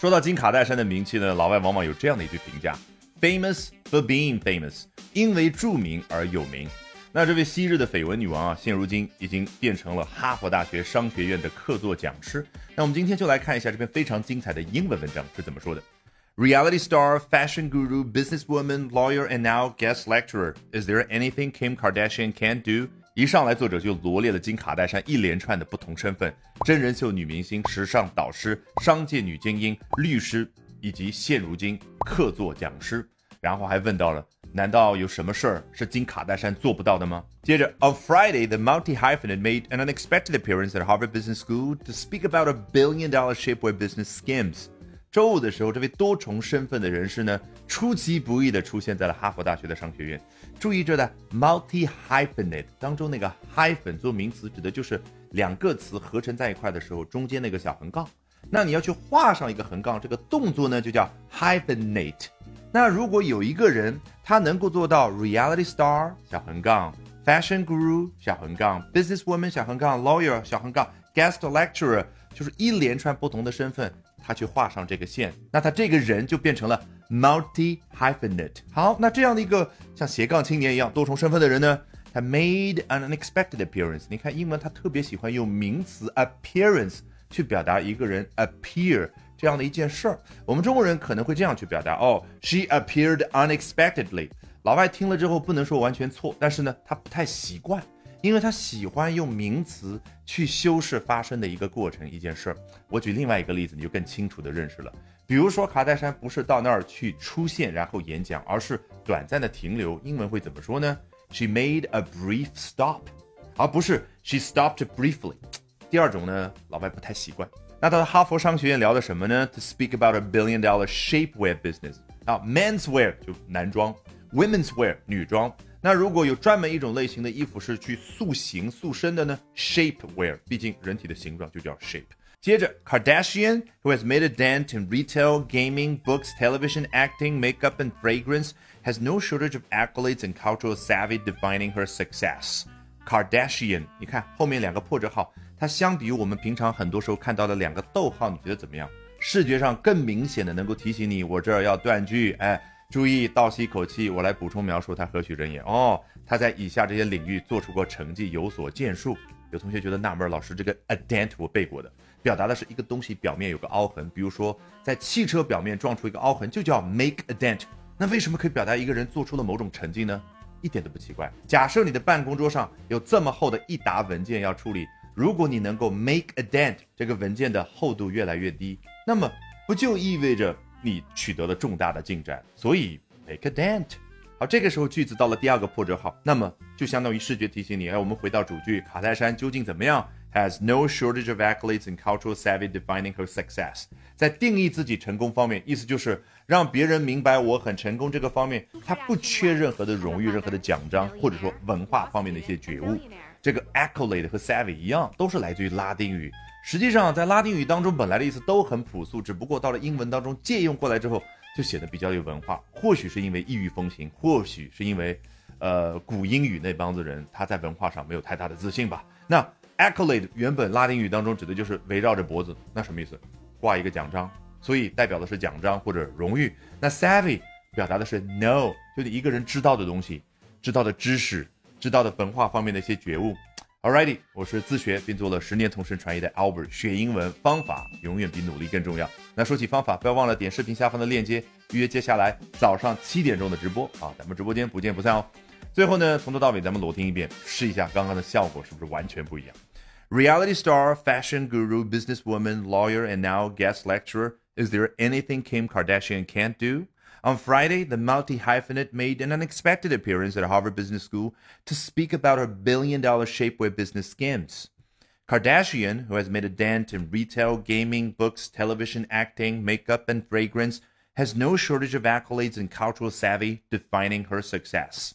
说到金卡戴珊的名气呢，老外往往有这样的一句评价：famous for being famous，因为著名而有名。那这位昔日的绯闻女王啊，现如今已经变成了哈佛大学商学院的客座讲师。那我们今天就来看一下这篇非常精彩的英文文章是怎么说的：Reality star, fashion guru, businesswoman, lawyer, and now guest lecturer. Is there anything Kim Kardashian can't do? 一上来，作者就罗列了金卡戴珊一连串的不同身份：真人秀女明星、时尚导师、商界女精英、律师，以及现如今客座讲师。然后还问到了：难道有什么事儿是金卡戴珊做不到的吗？接着，On Friday, the multi-hyphenate made an unexpected appearance at Harvard Business School to speak about a billion-dollar shapewear business schemes. 周五的时候，这位多重身份的人士呢，出其不意地出现在了哈佛大学的商学院。注意这的 multi hyphenate 当中那个 hyphen 做名词，指的就是两个词合成在一块的时候，中间那个小横杠。那你要去画上一个横杠，这个动作呢就叫 hyphenate。那如果有一个人他能够做到 reality star 小横杠，fashion guru 小横杠，business woman 小横杠，lawyer 小横杠，guest lecturer，就是一连串不同的身份。他去画上这个线，那他这个人就变成了 multi hyphenate。好，那这样的一个像斜杠青年一样多重身份的人呢，他 made an unexpected appearance。你看英文，他特别喜欢用名词 appearance 去表达一个人 appear 这样的一件事儿。我们中国人可能会这样去表达：哦，she appeared unexpectedly。老外听了之后不能说完全错，但是呢，他不太习惯。因为他喜欢用名词去修饰发生的一个过程、一件事儿。我举另外一个例子，你就更清楚的认识了。比如说，卡戴珊不是到那儿去出现然后演讲，而是短暂的停留。英文会怎么说呢？She made a brief stop，而不是 She stopped briefly。第二种呢，老外不太习惯。那到哈佛商学院聊的什么呢？To speak about a billion-dollar shapewear business。啊，men's wear 就男装，women's wear 女装。那如果有专门一种类型的衣服是去塑形塑身的呢？Shape wear，毕竟人体的形状就叫 shape。接着，Kardashian who has made a dent in retail, gaming, books, television, acting, makeup, and fragrance has no shortage of accolades and cultural savvy defining her success. Kardashian，你看后面两个破折号，它相比于我们平常很多时候看到的两个逗号，你觉得怎么样？视觉上更明显的能够提醒你，我这儿要断句，哎。注意倒吸一口气，我来补充描述他何许人也哦。他在以下这些领域做出过成绩，有所建树。有同学觉得纳闷，老师这个 a dent 我背过的，表达的是一个东西表面有个凹痕，比如说在汽车表面撞出一个凹痕，就叫 make a dent。那为什么可以表达一个人做出了某种成绩呢？一点都不奇怪。假设你的办公桌上有这么厚的一沓文件要处理，如果你能够 make a dent，这个文件的厚度越来越低，那么不就意味着？你取得了重大的进展，所以 make a dent。好，这个时候句子到了第二个破折号，那么就相当于视觉提醒你。哎，我们回到主句，卡戴珊究竟怎么样？Has no shortage of accolades and cultural savvy defining her success。在定义自己成功方面，意思就是让别人明白我很成功这个方面，他不缺任何的荣誉、任何的奖章，或者说文化方面的一些觉悟。这个 accolade 和 savvy 一样，都是来自于拉丁语。实际上，在拉丁语当中，本来的意思都很朴素，只不过到了英文当中借用过来之后，就显得比较有文化。或许是因为异域风情，或许是因为，呃，古英语那帮子人他在文化上没有太大的自信吧。那 accolade 原本拉丁语当中指的就是围绕着脖子，那什么意思？挂一个奖章，所以代表的是奖章或者荣誉。那 savvy 表达的是 know，就是一个人知道的东西，知道的知识，知道的文化方面的一些觉悟。Alrighty，我是自学并做了十年同声传译的 Albert，学英文方法永远比努力更重要。那说起方法，不要忘了点视频下方的链接，预约接下来早上七点钟的直播啊！咱们直播间不见不散哦。最后呢，从头到尾咱们裸听一遍，试一下刚刚的效果是不是完全不一样？Reality star, fashion guru, businesswoman, lawyer, and now guest lecturer. Is there anything Kim Kardashian can't do? On Friday, the multi hyphenate made an unexpected appearance at Harvard Business School to speak about her billion dollar shapewear business schemes. Kardashian, who has made a dent in retail, gaming, books, television, acting, makeup, and fragrance, has no shortage of accolades and cultural savvy defining her success.